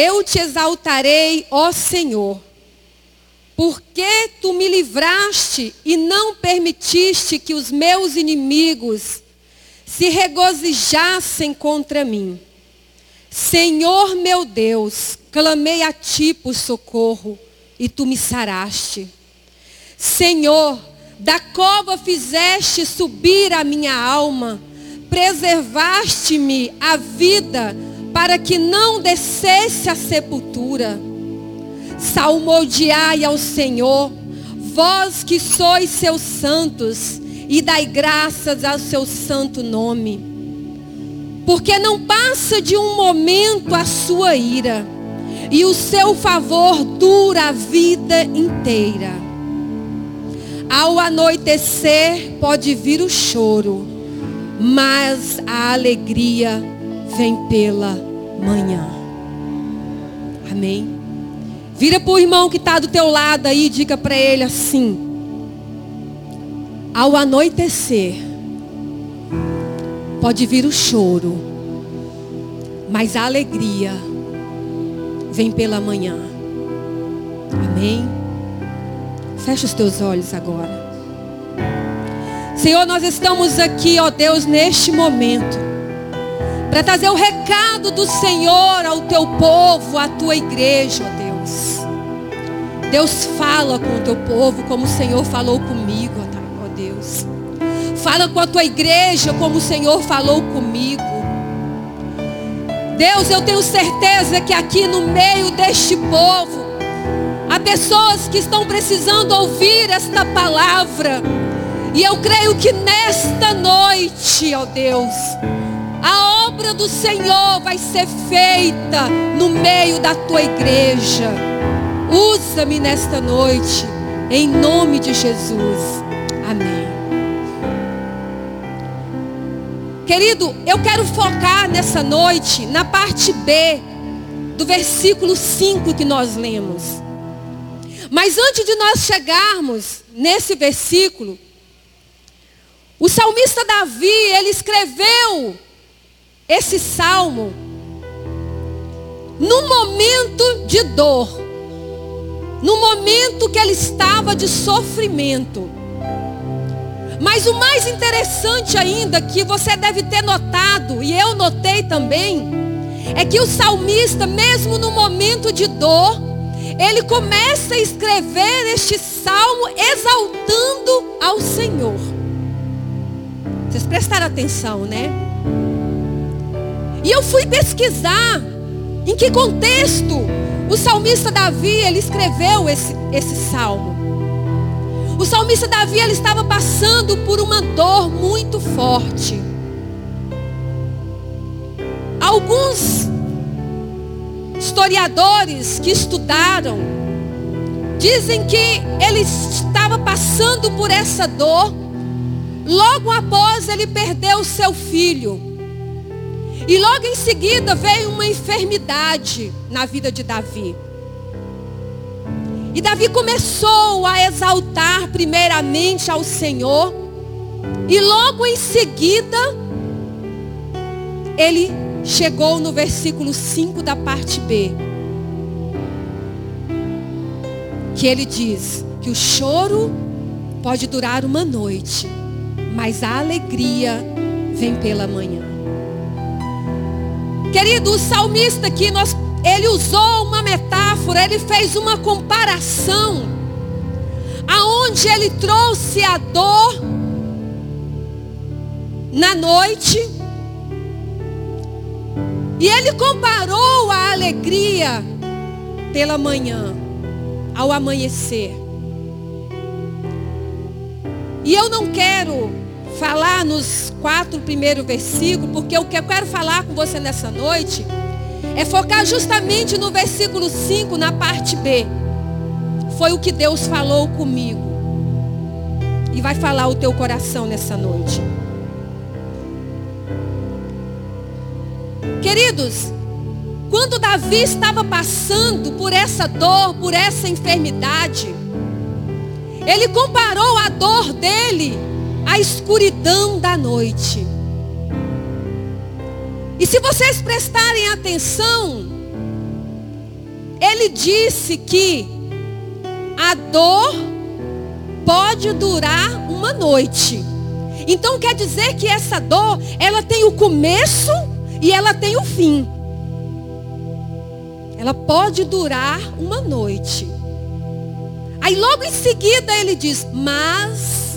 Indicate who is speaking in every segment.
Speaker 1: Eu te exaltarei, ó Senhor, porque tu me livraste e não permitiste que os meus inimigos se regozijassem contra mim. Senhor meu Deus, clamei a ti por socorro e tu me saraste. Senhor, da cova fizeste subir a minha alma, preservaste-me a vida para que não descesse a sepultura. Salmodiai ao Senhor, vós que sois seus santos, e dai graças ao seu santo nome. Porque não passa de um momento a sua ira, e o seu favor dura a vida inteira. Ao anoitecer pode vir o choro, mas a alegria vem pela manhã. Amém. Vira para o irmão que está do teu lado aí e diga para ele assim: ao anoitecer, pode vir o choro, mas a alegria vem pela manhã. Amém? Fecha os teus olhos agora. Senhor, nós estamos aqui, ó Deus, neste momento, para trazer o recado do Senhor ao teu povo, à tua igreja, ó Deus. Deus fala com o teu povo como o Senhor falou comigo, ó Deus. Fala com a tua igreja como o Senhor falou comigo. Deus, eu tenho certeza que aqui no meio deste povo, há pessoas que estão precisando ouvir esta palavra. E eu creio que nesta noite, ó Deus, a obra do Senhor vai ser feita no meio da tua igreja. Usa-me nesta noite, em nome de Jesus. Amém. Querido, eu quero focar nessa noite na parte B do versículo 5 que nós lemos. Mas antes de nós chegarmos nesse versículo, o salmista Davi, ele escreveu esse salmo num momento de dor, no momento que ele estava de sofrimento. Mas o mais interessante ainda, que você deve ter notado, e eu notei também, é que o salmista, mesmo no momento de dor, ele começa a escrever este salmo exaltando ao Senhor. Vocês prestaram atenção, né? E eu fui pesquisar em que contexto o salmista Davi ele escreveu esse, esse salmo. O salmista Davi ele estava passando por uma dor muito forte. Alguns historiadores que estudaram dizem que ele estava passando por essa dor logo após ele perder o seu filho. E logo em seguida veio uma enfermidade na vida de Davi. E Davi começou a exaltar primeiramente ao Senhor. E logo em seguida, ele chegou no versículo 5 da parte B. Que ele diz que o choro pode durar uma noite, mas a alegria vem pela manhã. Querido, o salmista aqui, nós, ele usou uma metáfora, ele fez uma comparação, aonde ele trouxe a dor na noite, e ele comparou a alegria pela manhã, ao amanhecer. E eu não quero falar nos quatro primeiros versículos, porque o que eu quero falar com você nessa noite é focar justamente no versículo 5, na parte B. Foi o que Deus falou comigo. E vai falar o teu coração nessa noite. Queridos, quando Davi estava passando por essa dor, por essa enfermidade, ele comparou a dor dele a escuridão da noite. E se vocês prestarem atenção, ele disse que a dor pode durar uma noite. Então quer dizer que essa dor, ela tem o começo e ela tem o fim. Ela pode durar uma noite. Aí logo em seguida ele diz: Mas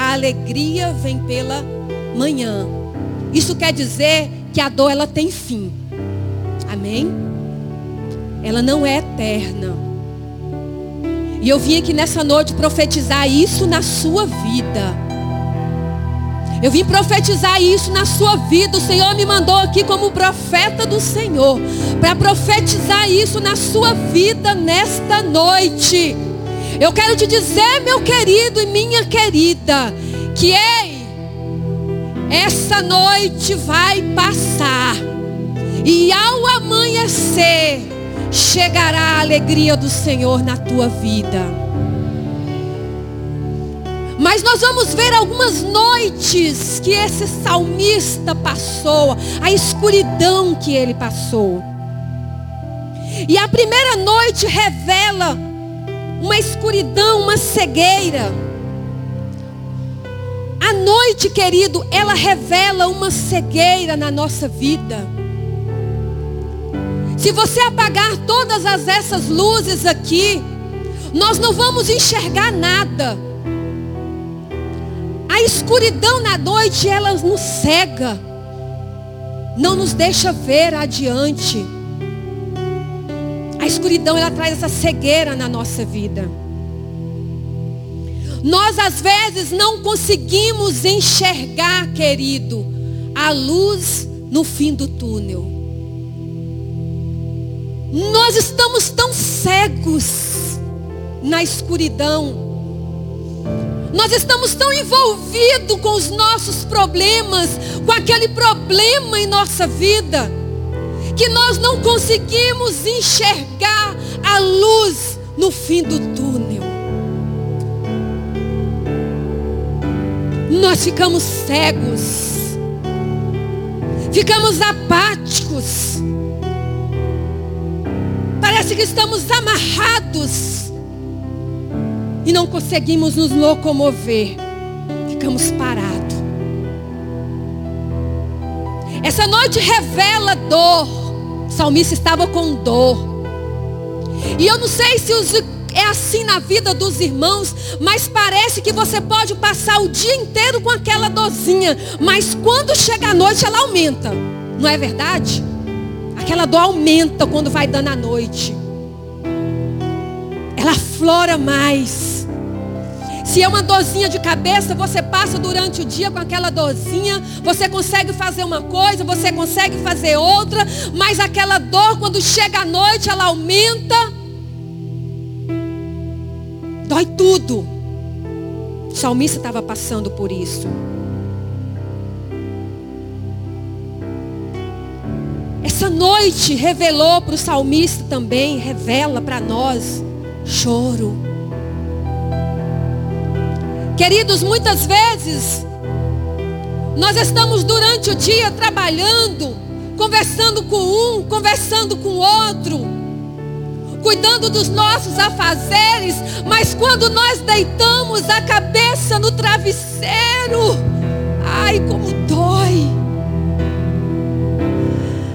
Speaker 1: a alegria vem pela manhã. Isso quer dizer que a dor ela tem fim. Amém? Ela não é eterna. E eu vim aqui nessa noite profetizar isso na sua vida. Eu vim profetizar isso na sua vida. O Senhor me mandou aqui como profeta do Senhor. Para profetizar isso na sua vida nesta noite. Eu quero te dizer, meu querido e minha querida, que ei, essa noite vai passar. E ao amanhecer, chegará a alegria do Senhor na tua vida. Mas nós vamos ver algumas noites que esse salmista passou, a escuridão que ele passou. E a primeira noite revela uma escuridão, uma cegueira. A noite, querido, ela revela uma cegueira na nossa vida. Se você apagar todas as, essas luzes aqui, nós não vamos enxergar nada. A escuridão na noite, ela nos cega. Não nos deixa ver adiante. Escuridão, ela traz essa cegueira na nossa vida. Nós às vezes não conseguimos enxergar, querido, a luz no fim do túnel. Nós estamos tão cegos na escuridão nós estamos tão envolvidos com os nossos problemas, com aquele problema em nossa vida, que nós não conseguimos enxergar a luz no fim do túnel. Nós ficamos cegos, ficamos apáticos, parece que estamos amarrados e não conseguimos nos locomover, ficamos parados. Essa noite revela dor. O salmista estava com dor. E eu não sei se os, é assim na vida dos irmãos, mas parece que você pode passar o dia inteiro com aquela dorzinha, mas quando chega a noite ela aumenta. Não é verdade? Aquela dor aumenta quando vai dando a noite. Ela flora mais. Se é uma dorzinha de cabeça, você passa durante o dia com aquela dorzinha, você consegue fazer uma coisa, você consegue fazer outra, mas aquela dor, quando chega à noite, ela aumenta. Dói tudo. O salmista estava passando por isso. Essa noite revelou para o salmista também, revela para nós choro. Queridos, muitas vezes nós estamos durante o dia trabalhando, conversando com um, conversando com outro, cuidando dos nossos afazeres, mas quando nós deitamos a cabeça no travesseiro, ai como dói.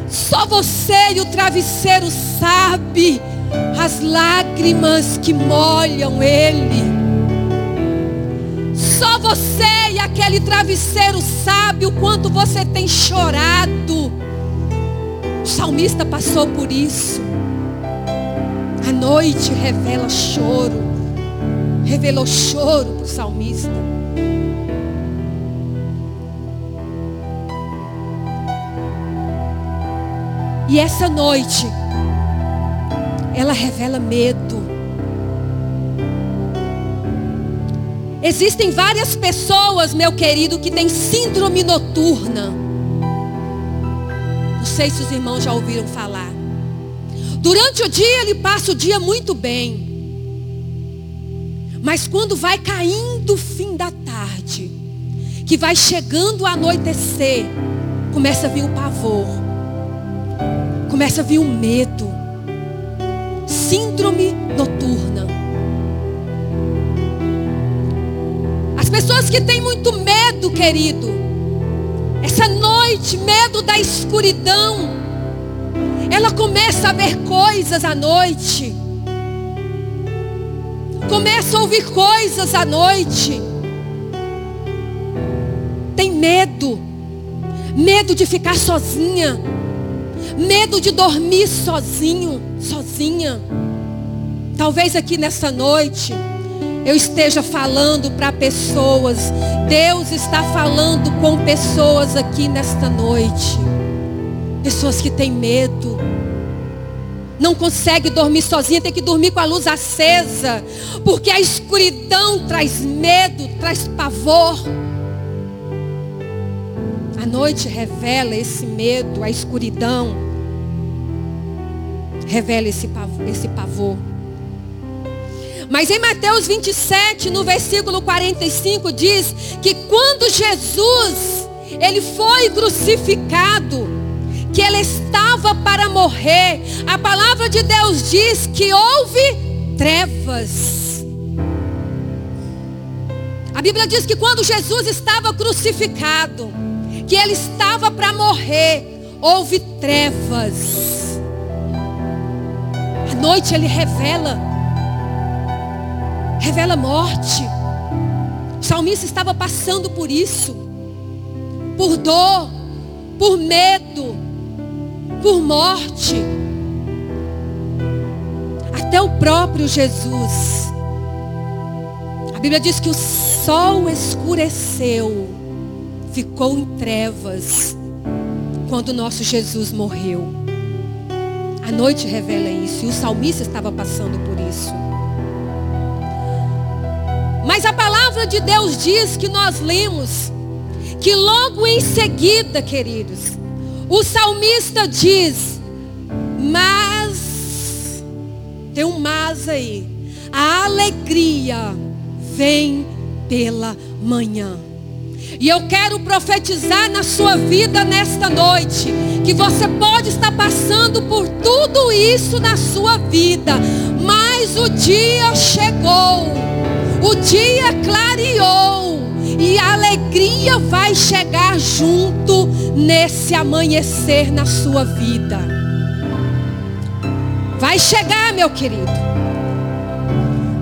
Speaker 1: Só você e o travesseiro sabe as lágrimas que molham ele. Só você e aquele travesseiro sabe o quanto você tem chorado. O salmista passou por isso. A noite revela choro. Revelou choro para o salmista. E essa noite, ela revela medo. Existem várias pessoas, meu querido, que têm síndrome noturna. Não sei se os irmãos já ouviram falar. Durante o dia ele passa o dia muito bem. Mas quando vai caindo o fim da tarde, que vai chegando a anoitecer, começa a vir o pavor. Começa a vir o medo. síndrome noturna. As pessoas que têm muito medo, querido, essa noite, medo da escuridão, ela começa a ver coisas à noite, começa a ouvir coisas à noite, tem medo, medo de ficar sozinha, medo de dormir sozinho, sozinha. Talvez aqui nessa noite eu esteja falando para pessoas, Deus está falando com pessoas aqui nesta noite. Pessoas que têm medo. Não consegue dormir sozinha, tem que dormir com a luz acesa. Porque a escuridão traz medo, traz pavor. A noite revela esse medo, a escuridão revela esse pavor. Esse pavor. Mas em Mateus 27, no versículo 45, diz que quando Jesus ele foi crucificado, que ele estava para morrer, a palavra de Deus diz que houve trevas. A Bíblia diz que quando Jesus estava crucificado, que ele estava para morrer, houve trevas. À noite ele revela, revela morte. O salmista estava passando por isso, por dor, por medo, por morte. Até o próprio Jesus. A Bíblia diz que o sol escureceu ficou em trevas quando nosso Jesus morreu. A noite revela isso e o salmista estava passando por isso. Mas a palavra de Deus diz que nós lemos que logo em seguida, queridos, o salmista diz: Mas, tem um mas aí, a alegria vem pela manhã. E eu quero profetizar na sua vida nesta noite. Que você pode estar passando por tudo isso na sua vida. Mas o dia chegou. O dia clareou. E a alegria vai chegar junto nesse amanhecer na sua vida. Vai chegar, meu querido.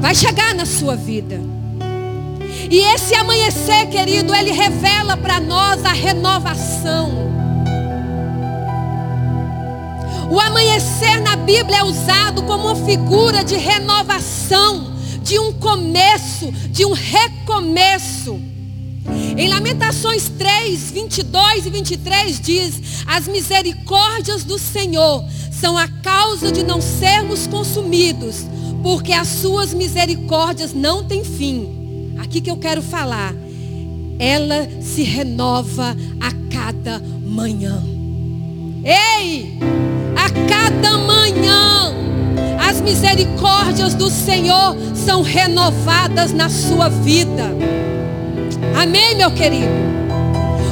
Speaker 1: Vai chegar na sua vida. E esse amanhecer, querido, ele revela para nós a renovação. O amanhecer na Bíblia é usado como uma figura de renovação, de um começo, de um recomeço. Em Lamentações 3, 22 e 23 diz: As misericórdias do Senhor são a causa de não sermos consumidos, porque as suas misericórdias não têm fim aqui que eu quero falar. Ela se renova a cada manhã. Ei! A cada manhã as misericórdias do Senhor são renovadas na sua vida. Amém, meu querido?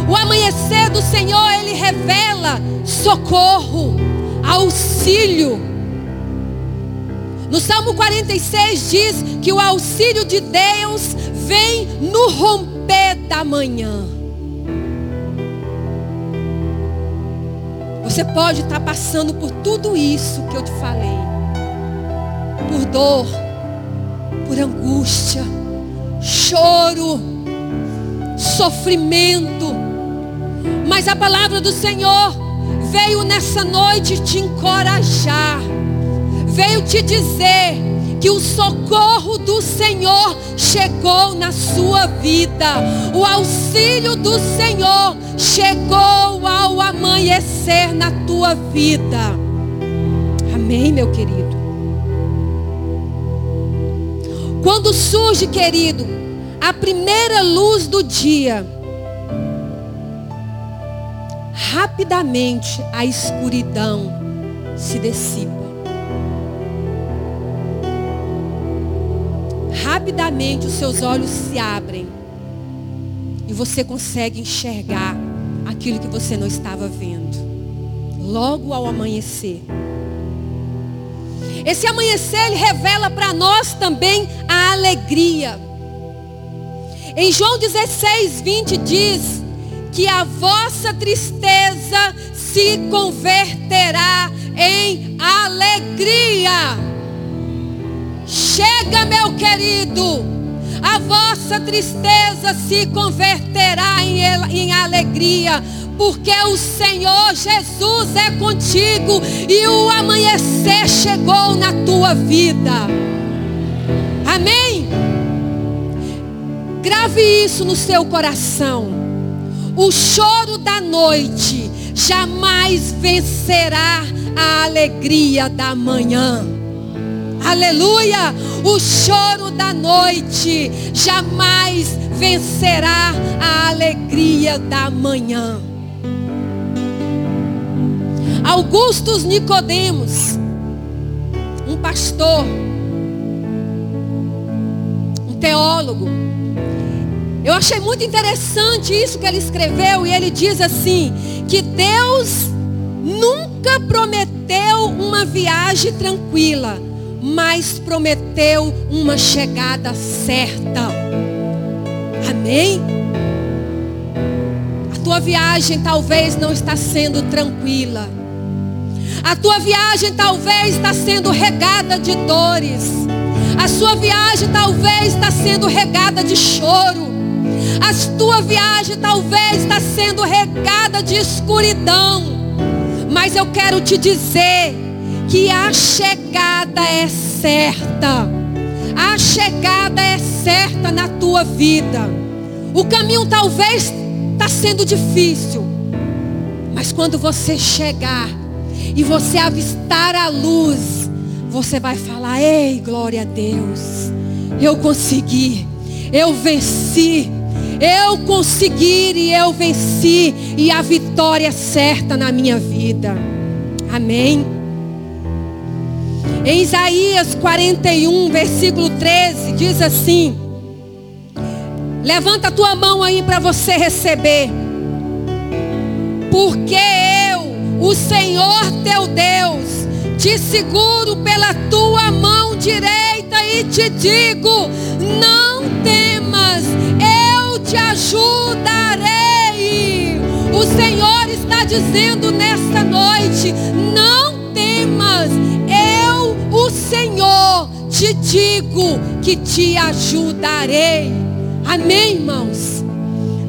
Speaker 1: O amanhecer do Senhor, ele revela socorro, auxílio. No Salmo 46 diz que o auxílio de Deus vem no romper da manhã. Você pode estar passando por tudo isso que eu te falei. Por dor, por angústia, choro, sofrimento. Mas a palavra do Senhor veio nessa noite te encorajar. Veio te dizer que o socorro do Senhor chegou na sua vida. O auxílio do Senhor chegou ao amanhecer na tua vida. Amém, meu querido. Quando surge, querido, a primeira luz do dia, rapidamente a escuridão se dissipa. rapidamente os seus olhos se abrem e você consegue enxergar aquilo que você não estava vendo. Logo ao amanhecer. Esse amanhecer ele revela para nós também a alegria. Em João 16, 20 diz que a vossa tristeza se converterá em alegria. Chega, meu querido, a vossa tristeza se converterá em, em alegria porque o Senhor Jesus é contigo e o amanhecer chegou na tua vida. Amém? Grave isso no seu coração. O choro da noite jamais vencerá a alegria da manhã. Aleluia! O choro da noite jamais vencerá a alegria da manhã. Augustus Nicodemos, um pastor, um teólogo. Eu achei muito interessante isso que ele escreveu e ele diz assim, que Deus nunca prometeu uma viagem tranquila, mas prometeu uma chegada certa. Amém? A tua viagem talvez não está sendo tranquila a tua viagem talvez está sendo regada de dores. A sua viagem talvez está sendo regada de choro. A tua viagem talvez está sendo regada de escuridão. Mas eu quero te dizer que a chegada é certa. A chegada é certa na tua vida. O caminho talvez está sendo difícil. Mas quando você chegar, e você avistar a luz, você vai falar: Ei, glória a Deus, eu consegui, eu venci, eu consegui e eu venci, e a vitória é certa na minha vida. Amém. Em Isaías 41, versículo 13, diz assim: Levanta a tua mão aí para você receber. Porque o Senhor teu Deus, te seguro pela tua mão direita e te digo: não temas, eu te ajudarei. O Senhor está dizendo nesta noite: não temas, eu, o Senhor, te digo que te ajudarei. Amém, irmãos?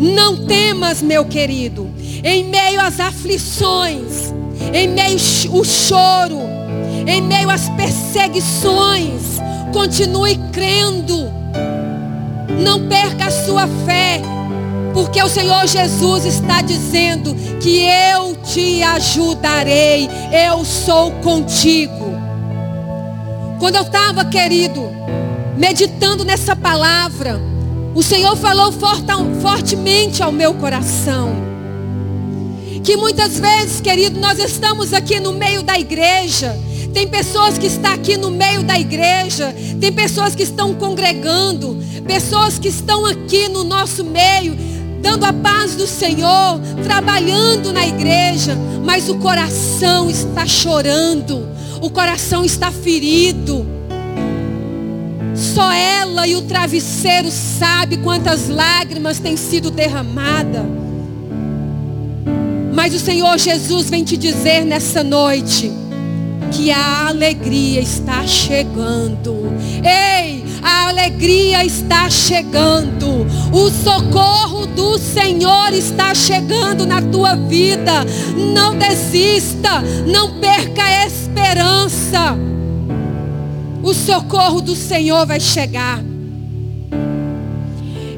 Speaker 1: Não temas, meu querido em meio às aflições, em meio ao choro, em meio às perseguições, continue crendo. Não perca a sua fé, porque o Senhor Jesus está dizendo que eu te ajudarei, eu sou contigo. Quando eu estava, querido, meditando nessa palavra, o Senhor falou fortemente ao meu coração que muitas vezes, querido, nós estamos aqui no meio da igreja. Tem pessoas que estão aqui no meio da igreja, tem pessoas que estão congregando, pessoas que estão aqui no nosso meio, dando a paz do Senhor, trabalhando na igreja, mas o coração está chorando, o coração está ferido. Só ela e o travesseiro sabe quantas lágrimas têm sido derramadas. Mas o Senhor Jesus vem te dizer nessa noite que a alegria está chegando. Ei, a alegria está chegando. O socorro do Senhor está chegando na tua vida. Não desista, não perca a esperança. O socorro do Senhor vai chegar.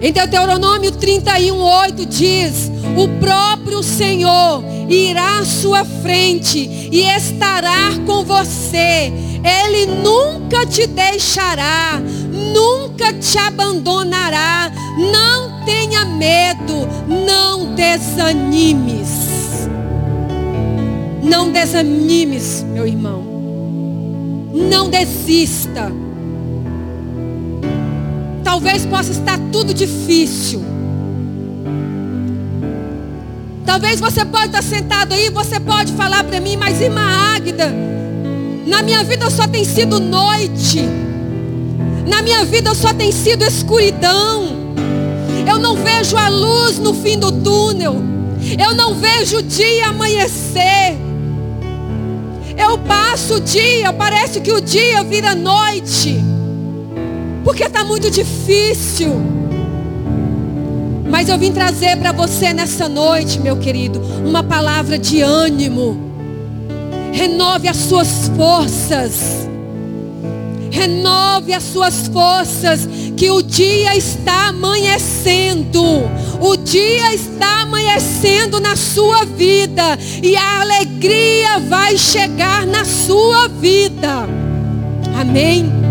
Speaker 1: Em Deuteronômio 31, 8 diz: O próprio Senhor irá à sua frente e estará com você. Ele nunca te deixará, nunca te abandonará. Não tenha medo, não desanimes. Não desanimes, meu irmão. Não desista. Talvez possa estar tudo difícil. Talvez você pode estar sentado aí, você pode falar para mim, mas irmã Águida, Na minha vida só tem sido noite. Na minha vida só tem sido escuridão. Eu não vejo a luz no fim do túnel. Eu não vejo o dia amanhecer. Eu passo o dia, parece que o dia vira noite. Porque está muito difícil. Mas eu vim trazer para você nessa noite, meu querido, uma palavra de ânimo. Renove as suas forças. Renove as suas forças, que o dia está amanhecendo. O dia está amanhecendo na sua vida e a alegria vai chegar na sua vida. Amém.